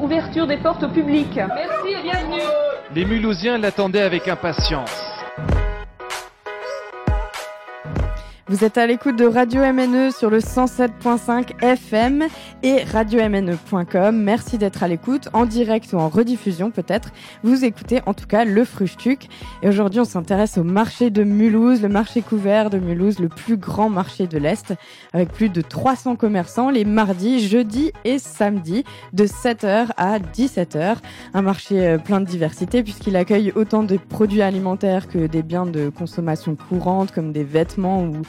Ouverture des portes au public. Merci et bienvenue. Les Mulhousiens l'attendaient avec impatience. Vous êtes à l'écoute de Radio MNE sur le 107.5 FM et radio-mne.com. Merci d'être à l'écoute, en direct ou en rediffusion peut-être. Vous écoutez en tout cas le Frustuc. Et aujourd'hui, on s'intéresse au marché de Mulhouse, le marché couvert de Mulhouse, le plus grand marché de l'Est, avec plus de 300 commerçants les mardis, jeudis et samedis, de 7h à 17h. Un marché euh, plein de diversité puisqu'il accueille autant de produits alimentaires que des biens de consommation courante comme des vêtements ou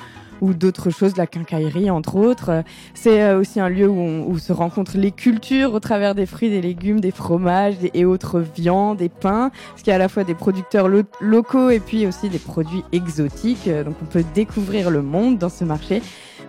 ou d'autres choses, la quincaillerie entre autres. C'est euh, aussi un lieu où, se rencontrent les cultures au travers des fruits, des légumes, des fromages et autres viandes, des pains, qu'il y a à la fois des producteurs locaux et puis aussi des produits exotiques. Donc on peut découvrir le monde dans ce marché.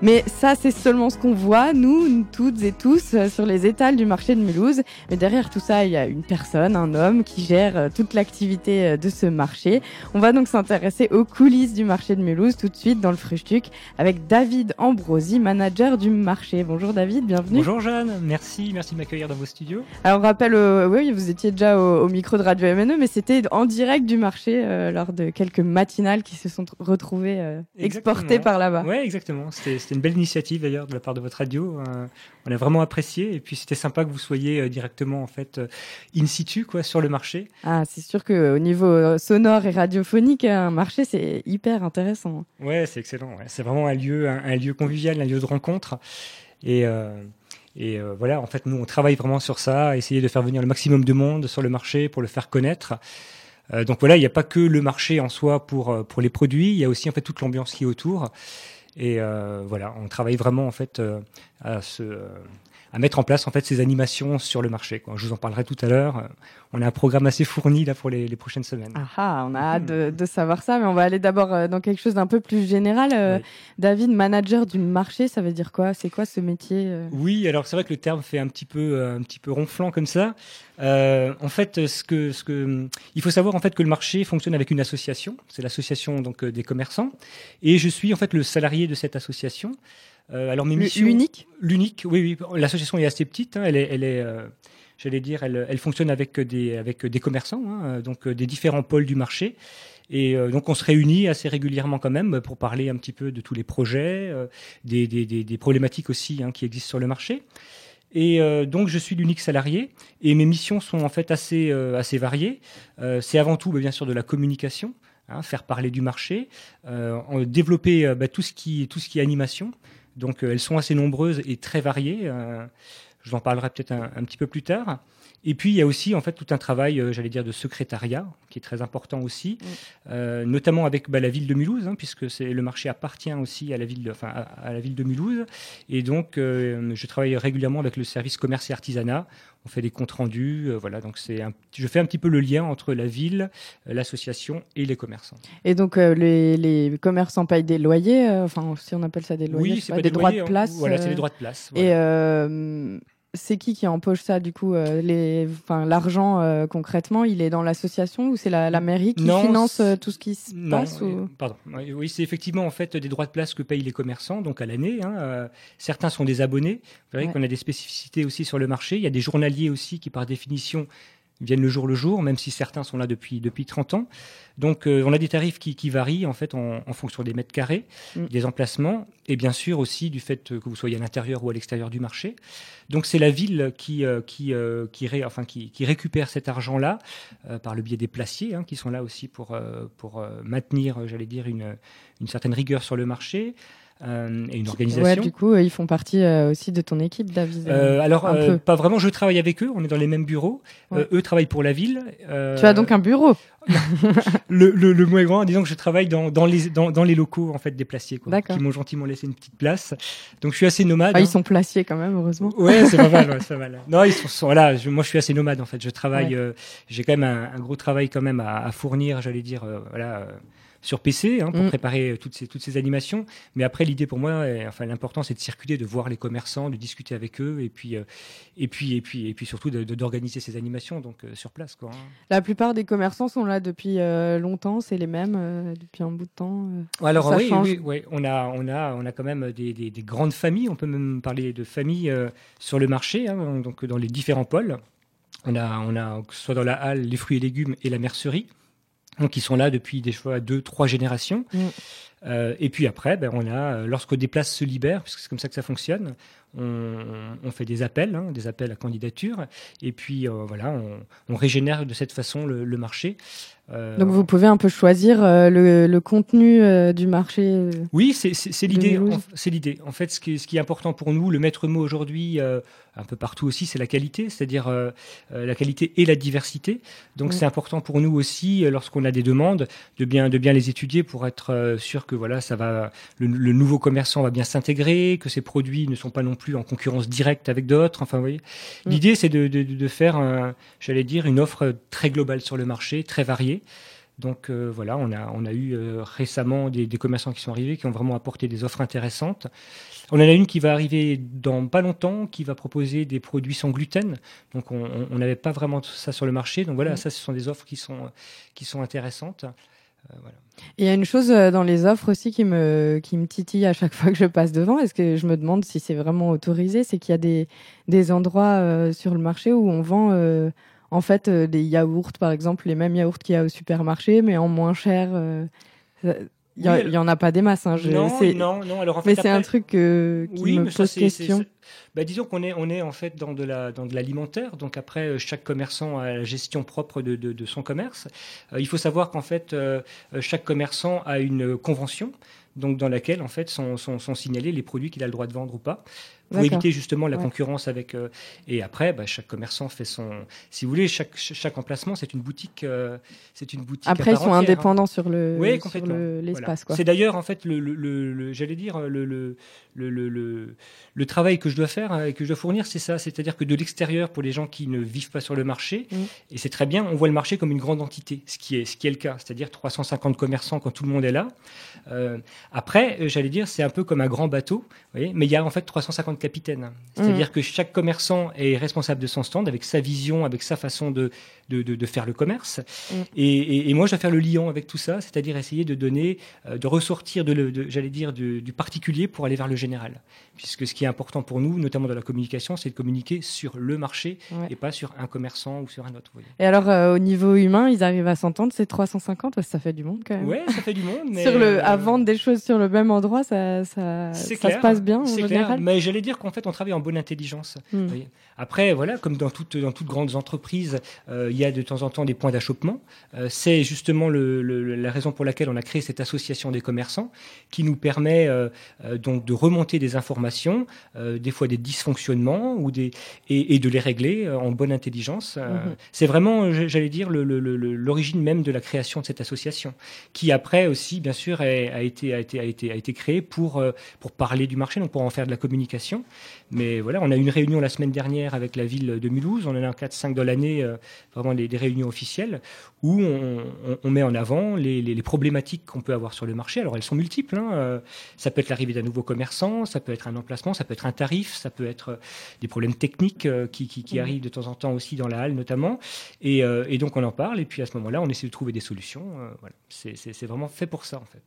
Mais ça, c'est seulement ce qu'on voit, nous, toutes et tous, euh, sur les étals du marché de Mulhouse. Mais derrière tout ça, il y a une personne, un homme, qui gère euh, toute l'activité euh, de ce marché. On va donc s'intéresser aux coulisses du marché de Mulhouse tout de suite dans le Frustuc avec David Ambrosi, manager du marché. Bonjour David, bienvenue. Bonjour Jeanne, merci, merci de m'accueillir dans vos studios. Alors on rappelle, oui, vous étiez déjà au, micro de Radio MNE, mais c'était en direct du marché lors de quelques matinales qui se sont retrouvées exportées par là-bas. Oui, exactement. C'était c'était une belle initiative d'ailleurs de la part de votre radio. Euh, on a vraiment apprécié et puis c'était sympa que vous soyez euh, directement en fait euh, in situ quoi sur le marché. Ah, c'est sûr que au niveau sonore et radiophonique, un marché c'est hyper intéressant. Ouais, c'est excellent. C'est vraiment un lieu, un, lieu convivial, un lieu de rencontre et et voilà, en fait, nous, on travaille vraiment sur ça, essayer de faire venir le maximum de monde sur le marché pour le faire connaître. donc voilà, il n'y a pas que le marché en soi pour, pour les produits, il y a aussi en fait toute l'ambiance qui est autour. Et euh, voilà, on travaille vraiment en fait euh, à se à mettre en place en fait ces animations sur le marché. Quoi. Je vous en parlerai tout à l'heure. On a un programme assez fourni là pour les, les prochaines semaines. Ah, ah on a hâte de, de, savoir ça, mais on va aller d'abord euh, dans quelque chose d'un peu plus général. Euh, David, manager du marché, ça veut dire quoi? C'est quoi ce métier euh? Oui, alors c'est vrai que le terme fait un petit peu un petit peu ronflant comme ça. en fait, ce que ce que il faut savoir en fait que le marché fonctionne avec une association. C'est l'association donc des commerçants, et je suis en fait le salarié de cette association. Euh, alors mes missions, l'unique, l'unique, oui, oui. L'association est assez petite. Hein, elle est, elle est euh, j'allais dire, elle, elle, fonctionne avec des, avec des commerçants, hein, donc euh, des différents pôles du marché. Et donc on se réunit assez régulièrement quand même pour parler un petit peu de tous les projets, des, des, des, des, problématiques aussi hein, qui existent sur le marché. Et donc je suis l'unique salarié et mes missions sont en fait assez assez variées. c'est avant tout bah, bien sûr de la communication, hein, faire parler du marché, développer bah, tout ce qui tout ce qui est animation. Donc euh, elles sont assez nombreuses et très variées. Euh, je vous en parlerai peut-être un, petit peu plus tard. Et puis il y a aussi en fait tout un travail, euh, j'allais dire, de secrétariat qui est très important aussi, mm. notamment avec bah, la ville de Mulhouse, hein, puisque le marché appartient aussi à la ville, de, enfin à, la ville de Mulhouse. Et donc je travaille régulièrement avec le service commerce et artisanat on fait des comptes rendus, euh, voilà. Donc c'est, je fais un petit peu le lien entre la ville, euh, l'association et les commerçants. Et donc euh, les, commerçants payent des loyers, enfin si on appelle ça des loyers, oui, c'est des, droits de hein. place. Voilà, c'est des droits de place. Et c'est qui qui empoche ça du coup euh, les, enfin, L'argent euh, concrètement, il est dans l'association ou c'est la, mairie qui finance euh, tout ce qui se passe ou... Pardon. Oui, c'est effectivement en fait des droits de place que payent les commerçants, donc à l'année. Hein, certains sont des abonnés. Vous verrez qu'on a des spécificités aussi sur le marché. Il y a des journaliers aussi qui, par définition, viennent le jour le jour, même si certains sont là depuis, depuis 30 ans. Donc euh, on a des tarifs qui, qui varient en fait en, en, fonction des mètres carrés, mm. des emplacements, et bien sûr aussi du fait que vous soyez à l'intérieur ou à l'extérieur du marché. Donc c'est la ville qui, euh, qui, euh, qui, ré, enfin, qui, qui, récupère cet argent-là par le biais des placiers, hein, qui sont là aussi pour, pour maintenir, j'allais dire, une, une certaine rigueur sur le marché. Euh, et une organisation. Ouais, du coup, euh, ils font partie euh, aussi de ton équipe, David. alors, pas vraiment. Je travaille avec eux. On est dans les mêmes bureaux. eux travaillent pour la ville. tu as donc un bureau. le, le, le, mot est grand. Disons que je travaille dans, dans, les, dans, dans les locaux en fait des placiers, quoi, qui m'ont gentiment laissé une petite place. Donc je suis assez nomade. Ah, Ils hein. sont placiers quand même, heureusement. Ouais, c'est pas mal. Ouais, c'est pas mal. Non, ils sont, sont. Je, moi, je suis assez nomade en fait. Je travaille. J'ai quand même un, un, gros travail quand même à, à fournir, j'allais dire. voilà sur PC hein, pour mm. préparer toutes ces, toutes ces animations. Mais après, l'idée pour moi, enfin l'important, c'est de circuler, de voir les commerçants, de discuter avec eux, et puis euh, et puis et puis et puis surtout d'organiser ces animations donc euh, sur place. Quoi, hein. La plupart des commerçants sont là depuis euh, longtemps, c'est les mêmes depuis un bout de temps. Alors oui, oui, oui, on a on a on a quand même des, des, grandes familles. On peut même parler de familles sur le marché, hein, donc dans les différents pôles. On a, on a, que ce soit dans la halle, les fruits et légumes et la mercerie, donc qui sont là depuis des fois deux, trois générations. Mm. Euh, et puis après, ben, on a, euh, lorsque des places se libèrent, puisque c'est comme ça que ça fonctionne, on, on fait des appels, hein, des appels à candidature, et puis euh, voilà, on, on régénère de cette façon le, le marché. Euh, Donc vous pouvez un peu choisir euh, le, le contenu du marché. Oui, c'est- l'idée. C'est l'idée. En fait, ce qui, est, ce qui est important pour nous, le maître mot aujourd'hui, un peu partout aussi, c'est la qualité, c'est-à-dire la qualité et la diversité. Donc, Mm. c'est important pour nous aussi, lorsqu'on a des demandes, de bien, de bien les étudier pour être sûr que voilà, ça va, le, le nouveau commerçant va bien s'intégrer, que ses produits ne sont pas non plus en concurrence directe avec d'autres. Enfin, vous voyez. Mm. L'idée, c'est de, de, de faire, j'allais dire, une offre très globale sur le marché, très variée. Donc euh, voilà, on a, on a eu euh, récemment des, des commerçants qui sont arrivés, qui ont vraiment apporté des offres intéressantes. On en a une qui va arriver dans pas longtemps, qui va proposer des produits sans gluten. Donc on n'avait pas vraiment ça sur le marché. Donc voilà, Mhm. ça ce sont des offres qui sont, qui sont intéressantes. Euh. Il y a une chose euh, dans les offres aussi qui me, qui me titille à chaque fois que je passe devant. Est-ce que je me demande si c'est vraiment autorisé C'est qu'il y a des, des endroits euh, sur le marché où on vend en fait des yaourts, par exemple, les mêmes yaourts qu'il y a au supermarché, mais en moins cher. Il Oui, il y en a pas des masses. Hein, je- non, non, non. Alors en fait, mais c'est un truc euh, qui oui, me mais ça, pose c'est- question. bah, disons qu'on est, on est en fait dans de la, dans de l'alimentaire. Donc après, euh, chaque commerçant a la gestion propre de, de, de son commerce. Euh, il faut savoir qu'en fait, euh, euh, chaque commerçant a une convention. Donc dans laquelle en fait sont, sont, sont signalés les produits qu'il a le droit de vendre ou pas pour éviter justement la Ouais. concurrence avec euh, et après bah, chaque commerçant fait son si vous voulez chaque ch- chaque emplacement c'est une boutique euh, c'est une boutique Après, ils sont entière, hein. indépendants sur le Oui, le- Voilà. l'espace. quoi. C'est d'ailleurs en fait le, le- le- le- j'allais dire le, le, le, le, le- le travail que je dois faire hein, et que je dois fournir, c'est ça, c'est-à-dire que de l'extérieur pour les gens qui ne vivent pas sur le marché, Mm. et c'est très bien, on voit le marché comme une grande entité, ce qui est ce qui est le cas, c'est-à-dire 350 commerçants quand tout le monde est là. Euh, après, euh, j'allais dire, c'est un peu comme un grand bateau, vous voyez, mais il y a en fait 350 capitaines. C'est-à-dire que chaque commerçant est responsable de son stand avec sa vision, avec sa façon de, de, de, de faire le commerce. Mm. Et, et, et moi, je dois faire le liant avec tout ça, c'est-à-dire essayer de donner, euh, de ressortir de, j'allais dire, du, du particulier pour aller vers le général. Puisque ce qui est important pour nous, notamment dans la communication, c'est de communiquer sur le marché Ouais. et pas sur un commerçant ou sur un autre. vous voyez. Et alors, euh, au niveau humain, ils arrivent à s'entendre, c'est 350 parce que ça fait du monde quand même. Ouais, ça fait du monde, mais sur le, à euh, vendre des choses sur le même endroit, ça, ça, C'est ça clair, se passe bien en clair, général. mais j'allais dire qu'en fait, on travaille en bonne intelligence. Hmm. Après, voilà, comme dans toutes, dans toutes grandes entreprises, euh, il y a de temps en temps des points d'achoppement. Euh, c'est justement le, le- la raison pour laquelle on a créé cette association des commerçants qui nous permet euh, euh, donc de remonter des informations, des fois des dysfonctionnements ou des et, et de les régler en bonne intelligence. Mhm. C'est vraiment, j'allais dire, l'origine même de la création de cette association, qui après aussi, bien sûr, est- a été a été a été a été créée pour pour parler du marché, donc pour en faire de la communication. Mais voilà, on a eu une réunion la semaine dernière avec la ville de Mulhouse. On en a 4-5 dans l'année, vraiment des, des réunions officielles, où on, on- on met en avant les, les- les problématiques qu'on peut avoir sur le marché. Alors elles sont multiples. hein. Euh, Ça peut être l'arrivée d'un nouveau commerçant, ça peut être un emplacement, ça peut être un tarif, ça peut être euh, des problèmes techniques euh, qui, qui, qui Mhm. arrivent de temps en temps aussi dans la halle notamment. Et, et donc on en parle. Et puis à ce moment-là, on essaie de trouver des solutions. Voilà. C'est vraiment fait pour ça en fait.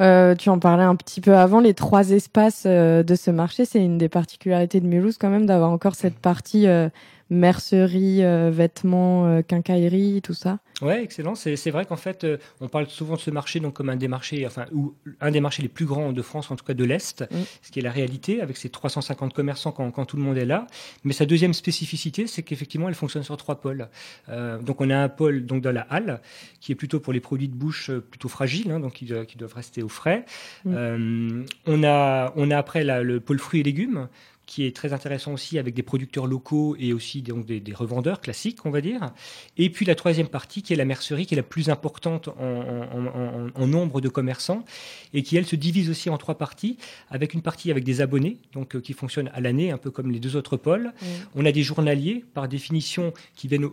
Euh, tu en parlais un petit peu avant, les trois espaces de ce marché, c'est une des particularités de Mulhouse quand même d'avoir encore cette partie euh, mercerie, euh, vêtements, euh, quincaillerie, tout ça. Ouais, excellent. C'est vrai qu'en fait, euh, on parle souvent de ce marché donc comme un des marchés, enfin, ou un des marchés les plus grands de France, en tout cas de l'Est, Mm. ce qui est la réalité, avec ses 350 commerçants quand, quand tout le monde est là. Mais sa deuxième spécificité, c'est qu'effectivement, elle fonctionne sur trois pôles. Donc, on a un pôle donc dans la halle, qui est plutôt pour les produits de bouche plutôt fragiles, hein, donc qui, doivent- qui doivent rester au frais. Mm. On a, on a après le pôle fruits et légumes qui est très intéressant aussi avec des producteurs locaux et aussi donc des, des revendeurs classiques, on va dire. Et puis la troisième partie qui est la mercerie, qui est la plus importante en, en- en- en- en nombre de commerçants et qui, elle, se divise aussi en trois parties, avec une partie avec des abonnés, donc euh, qui fonctionnent à l'année, un peu comme les deux autres pôles. On a des journaliers, par définition, qui viennent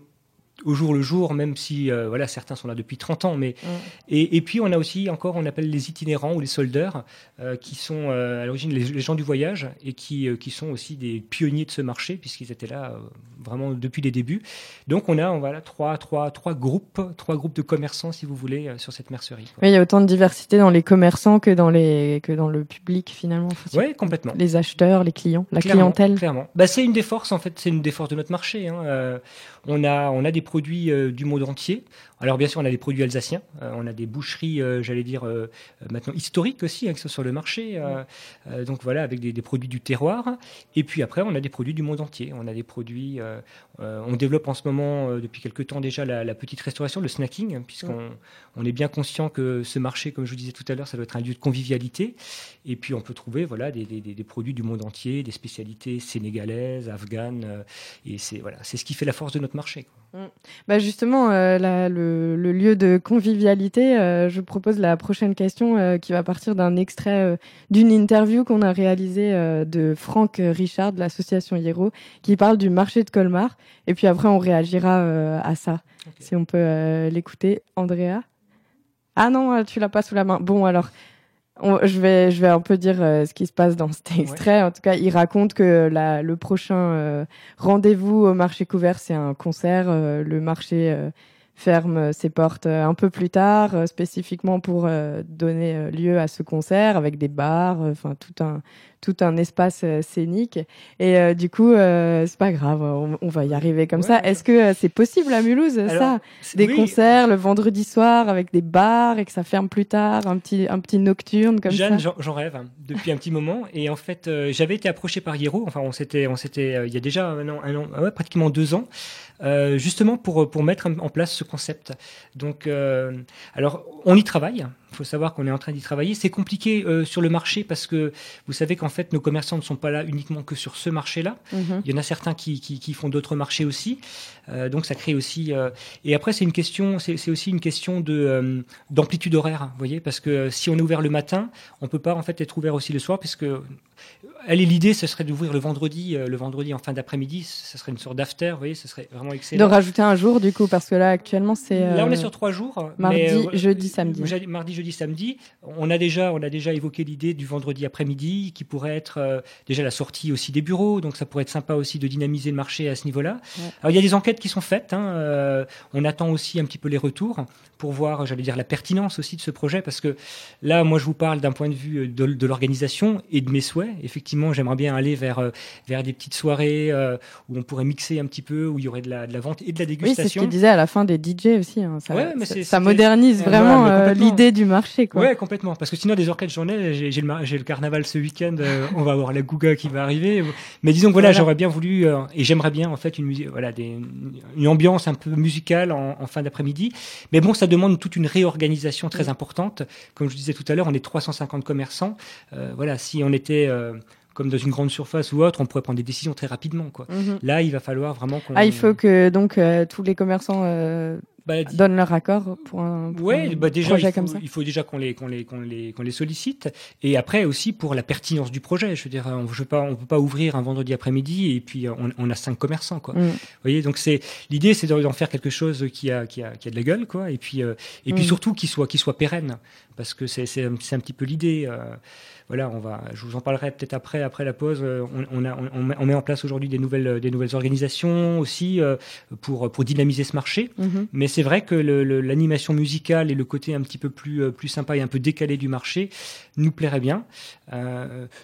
au- jour le jour, même si euh, voilà certains sont là depuis 30 ans. Mais et, et, puis on a aussi encore, on appelle les itinérants ou les soldeurs, euh, qui sont euh, à l'origine les, gens du voyage et qui, qui sont aussi des pionniers de ce marché puisqu'ils étaient là vraiment depuis les débuts. Donc on a on, voilà trois trois trois groupes, trois groupes de commerçants si vous voulez sur cette mercerie. il y a autant de diversité dans les commerçants que dans les que dans le public finalement. Oui, complètement. Les acheteurs, les clients, la clientèle. Clairement. Bah, c'est une des forces en fait, c'est une des forces de notre marché. Hein. On a des produits euh, du monde entier. Alors bien sûr, on a des produits alsaciens, euh, on a des boucheries, euh, j'allais dire maintenant historiques aussi, hein, sur le marché. donc voilà, avec des, produits du terroir. Et puis après, on a des produits du monde entier. On a des produits. on développe en ce moment depuis quelques temps déjà la, petite restauration, le snacking, puisqu'on on est bien conscient que ce marché, comme je vous disais tout à l'heure, ça doit être un lieu de convivialité. Et puis on peut trouver voilà des, des, produits du monde entier, des spécialités sénégalaises, afghanes. et c'est voilà, c'est ce qui fait la force de notre marché. Mm. Bah justement, euh, le, lieu de convivialité, euh, je propose la prochaine question euh, qui va partir d'un extrait d'une interview qu'on a réalisée de Franck Richard de l'association Hiero, qui parle du marché de Colmar. Et puis après, on réagira à ça. Si on peut l'écouter. Andrea? Ah non, tu l'as pas sous la main. Bon, alors, je, vais, je vais un peu dire euh, ce qui se passe dans cet extrait. En tout cas, il raconte que la, le prochain euh, rendez-vous au marché couvert, c'est un concert. Euh, le marché ferme ses portes un peu plus tard, spécifiquement pour donner lieu à ce concert, avec des bars, enfin tout un tout un espace euh, scénique. Et euh, du coup, euh, c'est pas grave, on, va y arriver comme ça. Est-ce que c'est possible à Mulhouse, ça? Des concerts le vendredi soir avec des bars et que ça ferme plus tard, un petit, un petit nocturne comme Jeanne, ça? j'en rêve hein, depuis un petit moment. Et en fait, j'avais été approché par Hiro, enfin, on s'était, on s'était, il y a déjà un an, un an ouais, pratiquement deux ans, justement pour, pour mettre en place ce concept. Donc, alors, on y travaille. Il faut savoir qu'on est en train d'y travailler. C'est compliqué euh, sur le marché parce que vous savez qu'en fait, nos commerçants ne sont pas là uniquement que sur ce marché-là. Mhm. Il y en a certains qui, qui, qui font d'autres marchés aussi. Euh, donc, ça crée aussi. Euh... Et après, c'est une question. C'est aussi une question de d'amplitude horaire. Vous voyez, parce que si on est ouvert le matin, on peut pas en fait être ouvert aussi le soir, puisque est l'idée, ce serait d'ouvrir le vendredi, le vendredi en fin d'après-midi. Ce serait une sorte d'after. Vous voyez, ce serait vraiment excellent. De rajouter un jour, du coup, parce que là, actuellement, c'est. Là, on est sur trois jours. Mardi, jeudi, samedi. Mardi, samedi. On a déjà, on a déjà évoqué l'idée du vendredi après-midi, qui pourrait être euh, déjà la sortie aussi des bureaux. Donc ça pourrait être sympa aussi de dynamiser le marché à ce niveau-là. Alors il y a des enquêtes qui sont faites. Hein, euh, on attend aussi un petit peu les retours pour voir, j'allais dire, la pertinence aussi de ce projet, parce que là, moi, je vous parle d'un point de vue de, l'organisation et de mes souhaits. Effectivement, j'aimerais bien aller vers euh, vers des petites soirées où on pourrait mixer un petit peu, où il y aurait de la, de la vente et de la dégustation. Oui, c'est ce qu'il disait à la fin des DJ aussi. Hein. Ça, ça, modernise vraiment l'idée du marché. Quoi. Ouais, complètement. Parce que sinon, des orchestres, j'en ai. J'ai le, le, carnaval ce week-end. Euh, on va avoir la Gouga qui va arriver. Mais disons que voilà, j'aurais bien voulu euh, et j'aimerais bien en fait une voilà, des, une ambiance un peu musicale en, en fin d'après-midi. Mais bon, ça demande toute une réorganisation très importante. Comme je disais tout à l'heure, on est 350 commerçants. Euh, voilà, si on était comme dans une grande surface ou autre, on pourrait prendre des décisions très rapidement. Quoi. Mhm. Là, il va falloir vraiment qu'on. Ah, il faut que donc tous les commerçants bah, donnent leur accord pour un, bah déjà, projet faut, comme ça. Il faut déjà qu'on les, qu'on les, qu'on les, qu'on les sollicite. Et après aussi pour la pertinence du projet. Je veux dire, on ne pas, on peut pas ouvrir un vendredi après-midi et puis on, on, a cinq commerçants, quoi. Mm. Vous voyez, donc c'est l'idée, c'est d'en faire quelque chose qui a, qui a, qui a de la gueule, quoi. Et puis, euh, et puis mm. surtout qui soit, qui soit pérenne, parce que c'est, c'est, un petit peu l'idée. Euh, voilà, on va, je vous en parlerai peut-être après, après la pause. Euh, on, a, on, met en place aujourd'hui des nouvelles, des nouvelles organisations aussi euh, pour, pour dynamiser ce marché. Mhm. Mais c'est vrai que l'animation musicale et le côté un petit peu plus, euh, plus sympa et un peu décalé du marché nous plairait bien.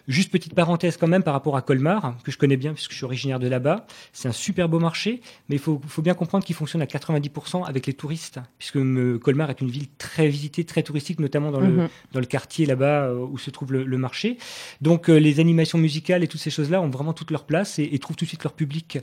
juste petite parenthèse quand même par rapport à Colmar, que je connais bien puisque je suis originaire de là-bas. C'est un super beau marché, mais il faut, faut bien comprendre qu'il fonctionne à 90% avec les touristes, puisque Colmar est une ville très visitée, très touristique, notamment dans, le, mhm. dans le quartier là-bas où se trouve le, le marché. Donc euh, les animations musicales et toutes ces choses-là ont vraiment toute leur place et, trouvent tout de suite leur public.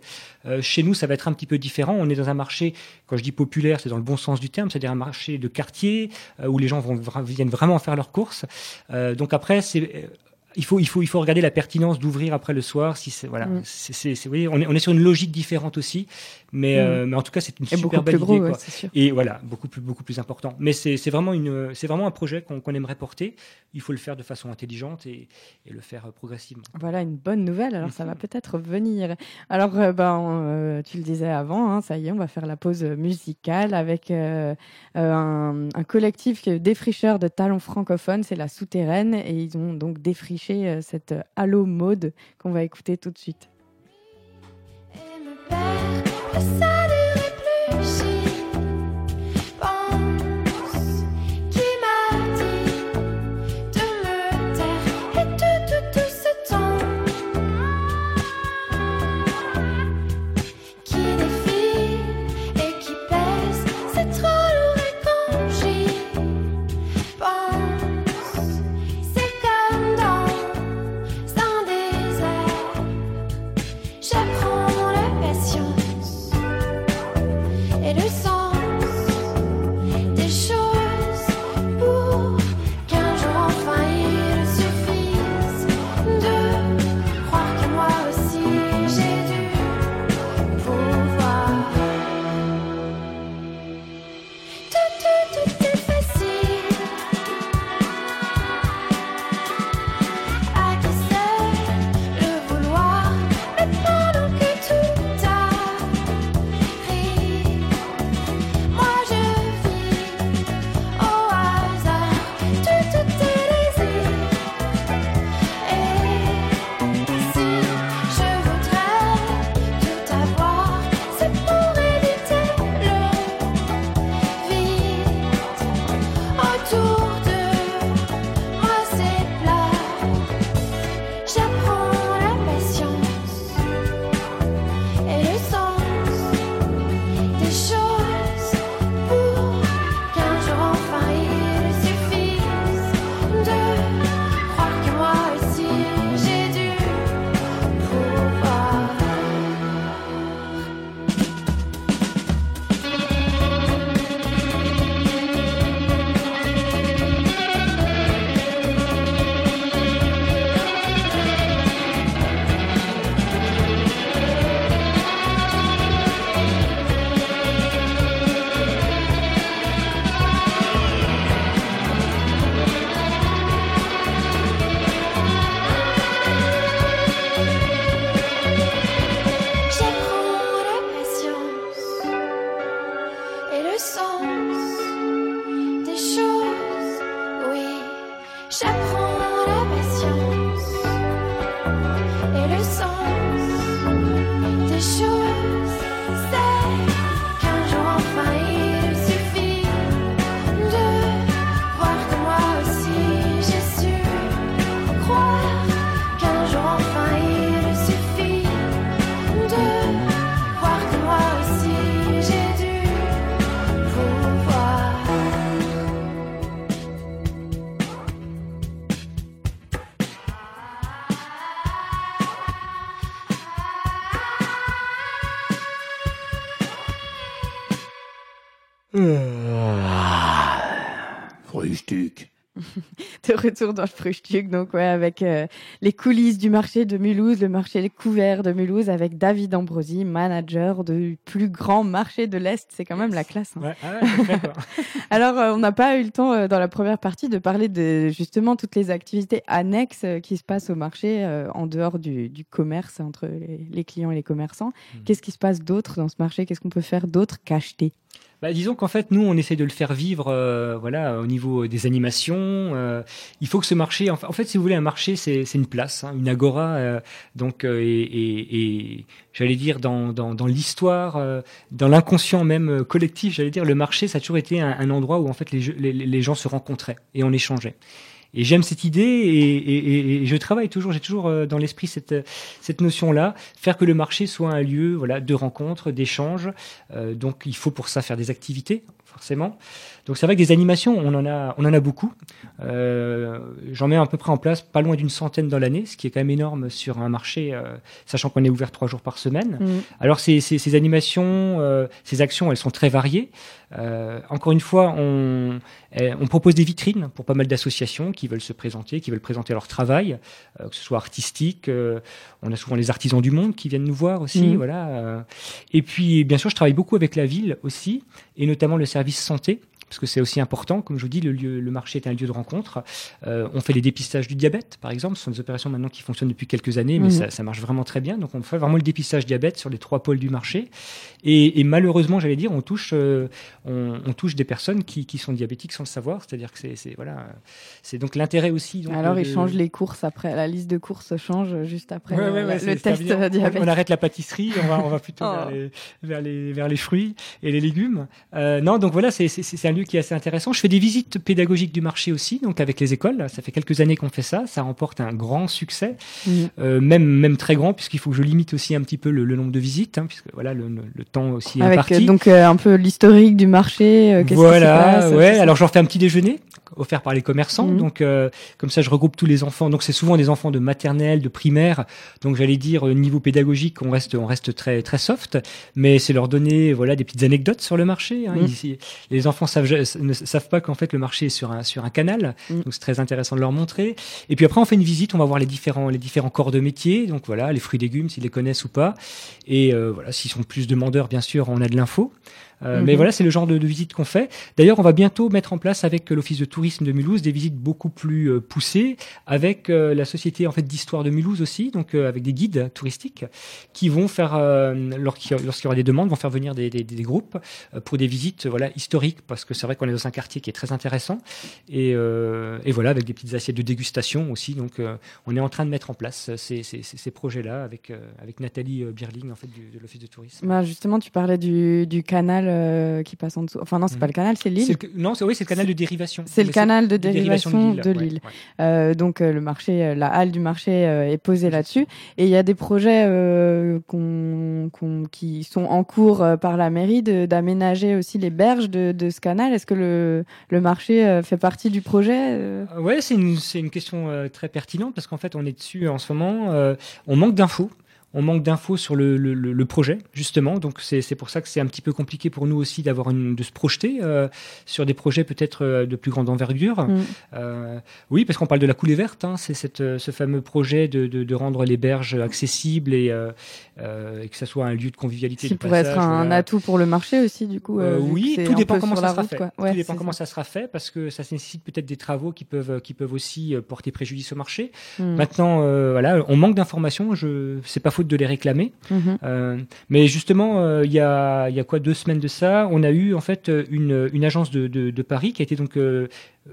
Euh, chez nous, ça va être un petit peu différent. On est dans un marché, quand je dis populaire, c'est dans le bon sens du terme, c'est-à-dire un marché de quartier euh, où les gens vont, viennent vraiment faire leurs courses. donc après, c'est il faut, il faut, il faut regarder la pertinence d'ouvrir après le soir. Si c'est voilà, Mm. c'est, vous voyez, on est, on est sur une logique différente aussi, mais, Mm. euh, mais en tout cas, c'est une Et super belle gros, idée. ouais, sûr. Et voilà, beaucoup plus, beaucoup plus important. Mais c'est, c'est vraiment une, c'est vraiment un projet qu'on, qu'on aimerait porter. Il faut le faire de façon intelligente et, et le faire euh, progressivement. Voilà une bonne nouvelle, alors ça va Mhm. peut-être venir. Alors, euh, ben, euh, tu le disais avant, hein, ça y est, on va faire la pause musicale avec un, un collectif défricheur de talents francophones, c'est la Souterraine, et ils ont donc défriché euh, cette euh, Halo Mode qu'on va écouter tout de suite. Frühstück. de retour dans le Frühstück, donc ouais, avec euh, les coulisses du marché de Mulhouse, le marché couvert de Mulhouse, avec David Ambrosi, manager du plus grand marché de l'Est. C'est quand même la classe. hein. Ouais, ah ouais. Alors, euh, on n'a pas eu le temps euh, dans la première partie de parler de justement toutes les activités annexes euh, qui se passent au marché euh, en dehors du, du commerce entre les, les clients et les commerçants. Hmm. Qu'est-ce qui se passe d'autre dans ce marché? Qu'est-ce qu'on peut faire d'autre qu'acheter? Bah, disons qu'en fait, nous, on essaie de le faire vivre, euh, voilà, au niveau des animations. euh, il faut que ce marché, en fa- en fait, si vous voulez, un marché, c'est une place, hein, une agora. euh, donc, euh, et, et- et j'allais dire dans, dans, dans l'histoire, euh, dans l'inconscient même euh, collectif, j'allais dire, le marché, ça a toujours été un, un endroit où en fait les, les, les gens se rencontraient et on échangeait. Et j'aime cette idée et, et- et- et je travaille toujours, j'ai toujours euh, dans l'esprit cette, cette notion-là, faire que le marché soit un lieu voilà, de rencontre, d'échange. Euh, donc il faut pour ça faire des activités forcément. Donc c'est vrai que des animations, on en a, on en a beaucoup. Euh, J'en mets à peu près en place pas loin d'une centaine dans l'année, ce qui est quand même énorme sur un marché, euh, sachant qu'on est ouvert trois jours par semaine. Mm. Alors ces, ces, ces animations, euh, ces actions, elles sont très variées. Euh, encore une fois, on, eh, on propose des vitrines pour pas mal d'associations qui veulent se présenter, qui veulent présenter leur travail, euh, que ce soit artistique. euh, on a souvent les artisans du monde qui viennent nous voir aussi, Mhm. voilà. euh. Et puis, bien sûr, je travaille beaucoup avec la ville aussi, et notamment le service santé. Parce que c'est aussi important, comme je vous dis, le, lieu, le marché est un lieu de rencontre. Euh, on fait les dépistages du diabète, par exemple. Ce sont des opérations maintenant qui fonctionnent depuis quelques années, mais Mhm. ça, ça marche vraiment très bien. Donc on fait vraiment le dépistage diabète sur les trois pôles du marché. Et, et malheureusement, j'allais dire, on touche, euh, on, on touche des personnes qui, qui sont diabétiques sans le savoir. C'est-à-dire que c'est, voilà, c'est donc l'intérêt aussi. Donc, Alors, de- ils changent les courses après. La liste de courses change juste après Ouais, le, ouais, ouais, le c'est- c'est test diabète. On, arrête la pâtisserie, on va, on va plutôt Oh. vers, les, vers, les, vers les fruits et les légumes. Euh, non, donc voilà, c'est un qui est assez intéressant. Je fais des visites pédagogiques du marché aussi, donc avec les écoles. Ça fait quelques années qu'on fait ça. Ça remporte un grand succès, Mhm. euh, même, même très grand, puisqu'il faut que je limite aussi un petit peu le, le nombre de visites, hein, puisque voilà, le, le temps aussi est Avec imparti. euh, donc euh, un peu l'historique du marché. euh, Voilà, passe, ouais. Alors j'en fais un petit déjeuner offert par les commerçants. Mhm. Donc euh, comme ça, je regroupe tous les enfants. Donc c'est souvent des enfants de maternelle, de primaire. Donc j'allais dire niveau pédagogique, on reste, on reste très très soft, mais c'est leur donner voilà des petites anecdotes sur le marché. Hein. Ici, les enfants savent, ne savent pas qu'en fait le marché est sur un sur un canal. Mhm. Donc c'est très intéressant de leur montrer. Et puis après, on fait une visite. On va voir les différents les différents corps de métier. Donc voilà, les fruits et légumes, s'ils les connaissent ou pas. Et euh, voilà, s'ils sont plus demandeurs, bien sûr, on a de l'info. Euh, Mhm. Mais voilà, c'est le genre de, de visite qu'on fait. D'ailleurs, on va bientôt mettre en place avec l'Office de tourisme de Mulhouse des visites beaucoup plus euh, poussées, avec euh, la société en fait d'histoire de Mulhouse aussi, donc avec des guides touristiques qui vont faire, lorsqu'il y aura des demandes, vont faire venir des, des, des groupes pour des visites voilà historiques, parce que c'est vrai qu'on est dans un quartier qui est très intéressant, et, et voilà avec des petites assiettes de dégustation aussi. Donc, on est en train de mettre en place ces, ces, ces, ces projets-là avec avec Nathalie Birling en fait du, de l'Office de tourisme. Bah, justement, tu parlais du, du canal euh, qui passe en dessous. Enfin, non, c'est Mhm. pas le canal, c'est l'île. le- non, c'est oui, c'est le canal de dérivation. C'est le canal de dérivation de l'île. ouais. Euh, donc euh, le marché, la halle du marché est posée là-dessus. Et il y a des projets qui sont en cours par la mairie d'aménager aussi les berges de, de ce canal. Est-ce que le, le marché fait partie du projet Ouais, c'est une, question très pertinente parce qu'en fait, on est dessus en ce moment. on manque d'infos. On manque d'infos sur le, le, le- le projet, justement. Donc, c'est pour ça que c'est un petit peu compliqué pour nous aussi d'avoir de se projeter euh, sur des projets peut-être euh, de plus grande envergure. Mm. Euh, oui, parce qu'on parle de la coulée verte. Hein, c'est ce fameux projet de, de, de rendre les berges accessibles et, euh, et que ça soit un lieu de convivialité. Qui pourrait être un voilà. atout pour le marché aussi, du coup. Oui, tout dépend comment ça sera route, fait. tout dépend comment ça. ça sera fait parce que ça nécessite peut-être des travaux qui peuvent qui peuvent aussi porter préjudice au marché. Mm. Maintenant, voilà, on manque d'informations. Je, c'est pas faute de les réclamer. Mhm. Euh, mais justement, euh, il y a il y a quoi deux semaines de ça, on a eu en fait une une agence de de, de Paris qui a été donc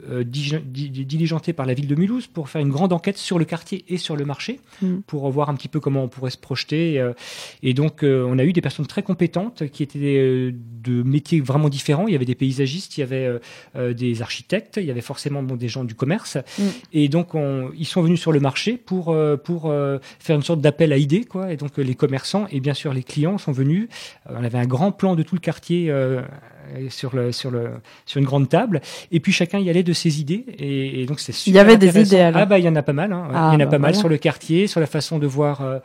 euh, digi- di- di- diligentée par la ville de Mulhouse pour faire une grande enquête sur le quartier et sur le marché Mm. pour voir un petit peu comment on pourrait se projeter. euh, et donc, euh, on a eu des personnes très compétentes qui étaient euh, de métiers vraiment différents. Il y avait des paysagistes, il y avait des architectes, il y avait forcément bon, des gens du commerce. Mm. Et donc, on- ils sont venus sur le marché pour, pour faire une sorte d'appel à idées. Quoi. Et donc, les commerçants et bien sûr les clients sont venus. On avait un grand plan de tout le quartier sur, le, sur, le, sur une grande table. Et puis, chacun y allait de ses idées. Et, et donc, c'est super Il y avait des idées, alors. Ah, bah, il y en a pas mal. hein. Ah, il y en a bah, pas mal sur le quartier, sur la façon de voir. euh,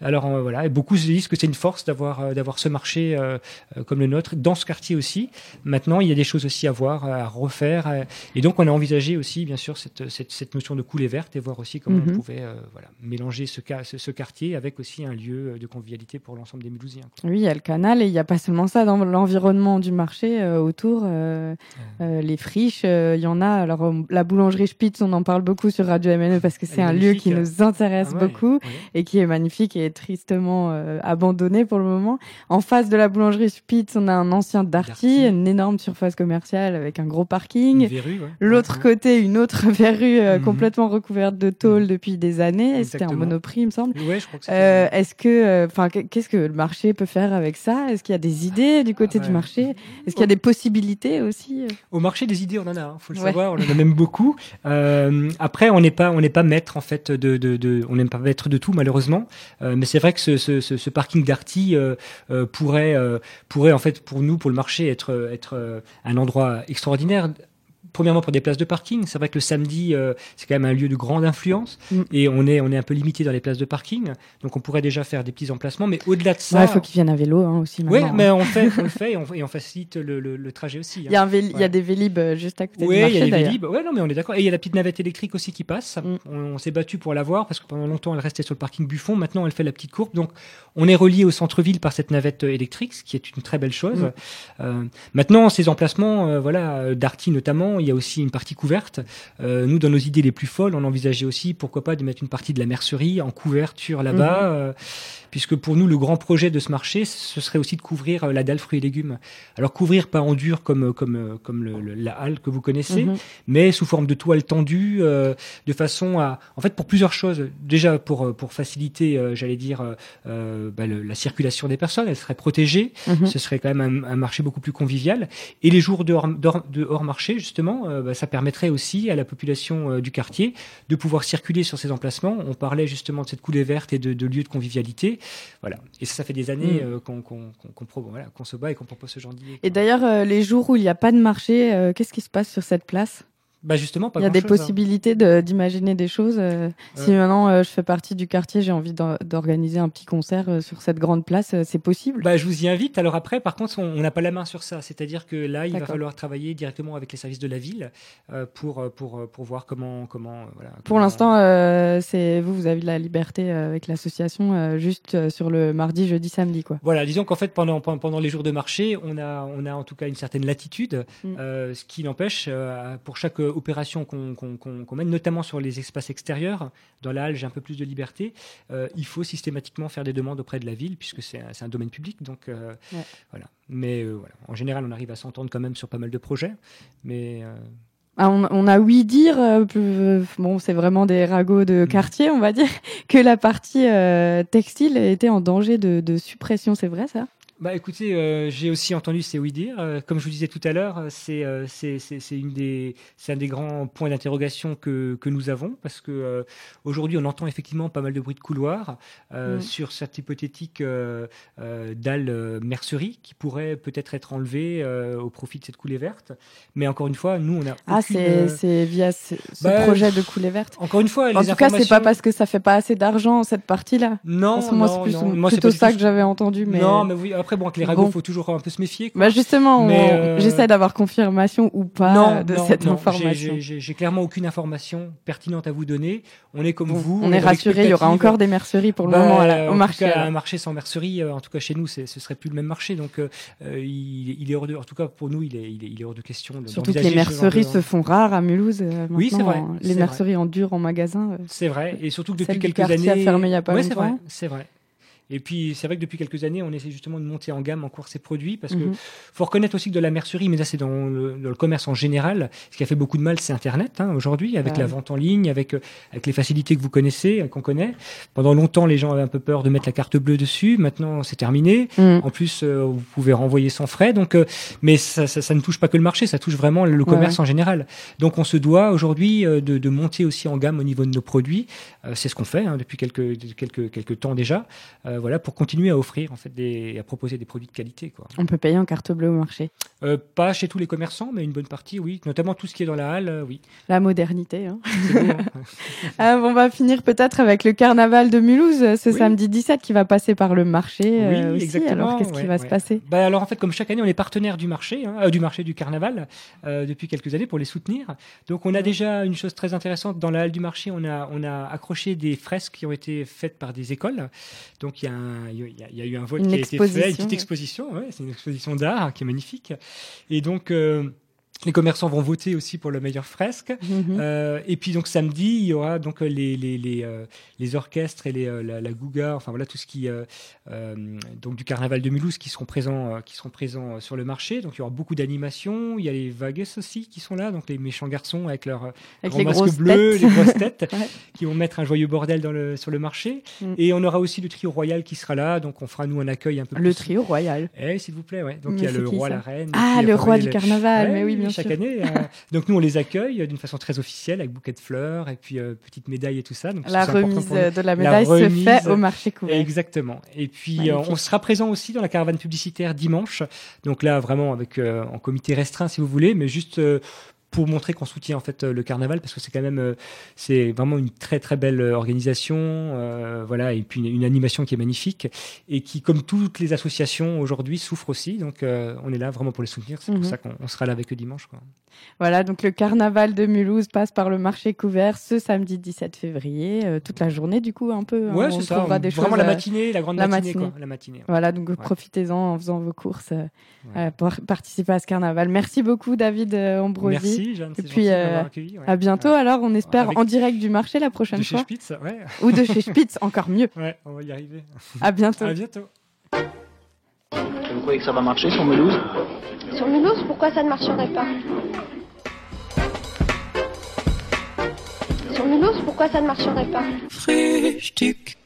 alors euh, voilà, et beaucoup se disent que c'est une force d'avoir euh, d'avoir ce marché euh, euh, comme le nôtre dans ce quartier aussi. Maintenant, il y a des choses aussi à voir, à refaire, euh, et donc on a envisagé aussi, bien sûr, cette cette, cette notion de coulée verte et voir aussi comment Mhm. on pouvait euh, voilà mélanger ce, ce ce quartier avec aussi un lieu de convivialité pour l'ensemble des Mulhousiens. quoi. Oui, il y a le canal et il n'y a pas seulement ça dans l'environnement du marché euh, autour. euh, euh, les friches, euh, il y en a. Alors, la boulangerie Spitz, on en parle beaucoup sur Radio MNE parce que c'est est un lieu qui nous intéresse Ah ouais, beaucoup et qui est magnifique et tristement abandonné pour le moment. En face de la boulangerie Spitz, on a un ancien Darty, une énorme surface commerciale avec un gros parking. Ouais. L'autre Ouais, côté, une autre verrue euh, Mhm. complètement recouverte de tôle Mhm. depuis des années. C'était un monoprix, il me semble. ouais. Je crois que Euh, Est-ce que, enfin, qu'est-ce que le marché peut faire avec ça? Est-ce qu'il y a des idées du côté Ah du marché? Est-ce qu'il y a des possibilités aussi euh Au marché des idées, on en a, hein, faut le Ouais. savoir, on en a même beaucoup. Euh, après, on n'est pas, on n'est pas maître en fait de, de, de on n'est pas maître de tout malheureusement. Euh, mais c'est vrai que ce, ce, ce, ce parking d'Arty euh, euh, pourrait, euh, pourrait en fait pour nous, pour le marché, être, être un endroit extraordinaire. Premièrement pour des places de parking, c'est vrai que le samedi euh, c'est quand même un lieu de grande influence Mm. et on est on est un peu limité dans les places de parking, donc on pourrait déjà faire des petits emplacements. Mais au-delà de ça, Ouais, Il faut qu'ils viennent à vélo hein, aussi. ouais, maintenant. mais on fait, on le fait et on, et on facilite le, le, le trajet aussi. hein. Il y, a un véli- il y Ouais. a des vélib euh, juste à côté Oui, du il marché y a des. Vélib. Ouais, non, mais on est d'accord. Et il y a la petite navette électrique aussi qui passe. Mm. On, on s'est battu pour l'avoir parce que pendant longtemps, elle restait sur le parking Buffon. Maintenant, elle fait la petite courbe. Donc, on est relié au centre-ville par cette navette euh, électrique, ce qui est une très belle chose. Mm. Euh, maintenant, ces emplacements, voilà, d'Arty notamment, il y a aussi une partie couverte. Euh, nous, dans nos idées les plus folles, on envisageait aussi, pourquoi pas, de mettre une partie de la mercerie en couverture là-bas. Mhm. Euh, puisque pour nous, le grand projet de ce marché, ce serait aussi de couvrir euh, la dalle fruits et légumes. Alors, couvrir pas en dur comme, comme, euh, comme le- le- la halle que vous connaissez, Mhm. mais sous forme de toile tendue, euh, de façon à, en fait, pour plusieurs choses. Déjà pour euh, pour faciliter, euh, j'allais dire, euh, euh, bah, le- la circulation des personnes, elle serait protégée. Mhm. Ce serait quand même un, un marché beaucoup plus convivial. Et les jours de hors, d'hors- de hors marché, justement, euh, bah, ça permettrait aussi à la population euh, du quartier de pouvoir circuler sur ces emplacements. On parlait justement de cette coulée verte et de, de lieux de convivialité. Voilà. Et ça, ça fait des années Mm. euh, qu'on voilà, se bat et qu'on propose ce genre d'idée. Et d'ailleurs, euh, les jours où il n'y a pas de marché, euh, qu'est-ce qui se passe sur cette place? Bah justement, pas Il y a des hein. possibilités de- d'imaginer des choses. euh, Si maintenant euh, je fais partie du quartier, j'ai envie d'or- d'organiser un petit concert euh, sur cette grande place, c'est possible Bah, je vous y invite. Alors après, par contre, on n'a pas la main sur ça. C'est-à-dire que là, il va falloir travailler directement avec les services de la ville pour, pour, pour voir comment. comment voilà, Pour l'instant, c'est vous, vous avez de la liberté avec l'association juste sur le mardi, jeudi, samedi, quoi. Voilà, disons qu'en fait, pendant, pendant les jours de marché, on a, on a en tout cas une certaine latitude, Mm. ce qui n'empêche, pour chaque euh, opération qu'on mène, notamment sur les espaces extérieurs, dans la halle, j'ai un peu plus de liberté, euh, il faut systématiquement faire des demandes auprès de la ville, puisque c'est un, domaine public. Donc, euh, Ouais. voilà. Mais euh, voilà. en général, on arrive à s'entendre quand même sur pas mal de projets. Mais. Ah, on, on a ouï dire, euh, bon, c'est vraiment des ragots de Mm. quartier, on va dire, que la partie euh, textile était en danger de, de suppression. C'est vrai ça? Bah écoutez, euh, j'ai aussi entendu ces oui dire. Euh, comme je vous disais tout à l'heure, euh, c'est euh, c'est c'est c'est une des c'est un des grands points d'interrogation que que nous avons parce que euh, aujourd'hui on entend effectivement pas mal de bruit de couloir euh, Mm. sur cette hypothétique euh, euh, dalle mercerie qui pourrait peut-être être enlevée euh, au profit de cette coulée verte. Mais encore une fois, nous on a Ah, c'est c'est via ce, ce bah, projet de coulée verte. encore une fois En les tout cas, c'est pas informations- parce que ça fait pas assez d'argent cette partie-là. non en ce moment, non, c'est plus- non. Moi, c'est plutôt ça que j'avais entendu. Mais... Non, mais oui. Après bon, avec les ragots, Bon. faut toujours un peu se méfier. quoi. Bah justement, euh, j'essaie d'avoir confirmation ou pas non, de non, cette non, information. j'ai- clairement aucune information pertinente à vous donner. On est comme Bon, vous. on est rassuré, il y aura encore des merceries pour le Bah, moment à la- en au tout marché. cas, un marché sans mercerie, euh, en tout cas chez nous, ce serait plus le même marché. Donc, euh, il, il est hors de, en tout cas pour nous, il est, il est, il est hors de question. de- Surtout que les merceries se font rares à Mulhouse. euh, Oui, c'est vrai, hein. Les merceries en dur en magasin. C'est vrai, et surtout que depuis quelques quartier a années, fermé il y a pas Ouais, c'est vrai, longtemps. c'est vrai. Et puis c'est vrai que depuis quelques années, on essaie justement de monter en gamme encore ces produits parce que Mhm. faut reconnaître aussi que de la mercerie, mais ça c'est dans le, dans le commerce en général. Ce qui a fait beaucoup de mal, c'est Internet hein, aujourd'hui, avec Ouais. la vente en ligne, avec euh, avec les facilités que vous connaissez, euh, qu'on connaît. Pendant longtemps, les gens avaient un peu peur de mettre la carte bleue dessus. Maintenant, c'est terminé. Mm. En plus, euh, vous pouvez renvoyer sans frais. Donc, euh, mais ça, ça, ça ne touche pas que le marché, ça touche vraiment le commerce en général. Donc, on se doit aujourd'hui de, de monter aussi en gamme au niveau de nos produits. Euh, c'est ce qu'on fait hein, depuis quelques, quelques quelques temps déjà. Euh, voilà, pour continuer à offrir en fait des, à proposer des produits de qualité. Quoi. On peut payer en carte bleue au marché. Euh, pas chez tous les commerçants, mais une bonne partie, oui. Notamment tout ce qui est dans la halle, euh, oui. La modernité. hein. Beau, hein. Ah, on va finir peut-être avec le carnaval de Mulhouse euh, ce Oui. samedi 17 qui va passer par le marché euh, Oui, aussi. exactement, Alors qu'est-ce qui ouais, va se passer? Bah alors en fait, comme chaque année, on est partenaire du marché, hein, euh, du marché du carnaval euh, depuis quelques années pour les soutenir. Donc on a déjà une chose très intéressante dans la halle du marché. On a on a accroché des fresques qui ont été faites par des écoles. Donc il y a un- il y a, il y a eu un vote Une qui a été fait, une exposition, petite ouais. exposition. Ouais, c'est une exposition d'art qui est magnifique. Et donc euh, Les commerçants vont voter aussi pour la meilleure fresque. Mhm. Euh, et puis donc samedi, il y aura donc les les les, euh, les orchestres et les euh, la, la Gouga, enfin voilà tout ce qui donc du carnaval de Mulhouse qui seront présents qui seront présents sur le marché. Donc il y aura beaucoup d'animations. Il y a les Vagues aussi qui sont là, donc les méchants garçons avec leurs grands masques bleus, les grosses têtes, Ouais. qui vont mettre un joyeux bordel dans le sur le marché. Mm. Et on aura aussi le trio royal qui sera là. Donc on fera nous un accueil un peu Le plus. trio royal. Eh, s'il vous plaît, ouais. Donc Mais il y a le roi, la reine. Ah, le roi du carnaval, mais oui, bien chaque sûr. année. euh, donc nous on les accueille d'une façon très officielle avec bouquet de fleurs et puis euh, petite médaille et tout ça. Donc La remise de la médaille se fait au marché couvert. Exactement. Et puis euh, on sera présent aussi dans la caravane publicitaire dimanche. Donc là vraiment avec euh, en comité restreint si vous voulez, mais juste euh, pour montrer qu'on soutient en fait euh, le carnaval parce que c'est quand même euh, c'est vraiment une très très belle euh, organisation euh, voilà et puis une, une animation qui est magnifique et qui comme toutes les associations aujourd'hui souffre aussi donc euh, on est là vraiment pour les soutenir c'est Mhm. pour ça qu'on on sera là avec eux dimanche quoi. Voilà, donc le carnaval de Mulhouse passe par le marché couvert ce samedi 17 février, euh, toute la journée du coup un peu. hein, ouais on c'est ça on- des vraiment choses, la matinée la grande la matinée, matinée. quoi la matinée ouais. Voilà, donc profitez-en en faisant vos courses pour participer à ce carnaval. Merci beaucoup David Ambrosi. Merci Jeanne Et puis, euh, m'avoir accueilli, ouais. À bientôt Ouais. alors, on espère Avec- en direct du marché la prochaine de chez fois. Spitz ouais Ou de chez Spitz, encore mieux. ouais on va y arriver À bientôt. à bientôt Vous croyez que ça va marcher sur Mulhouse? Sur Mulhouse, pourquoi ça ne marcherait pas? Sur Mulhouse, pourquoi ça ne marcherait pas? Frühstück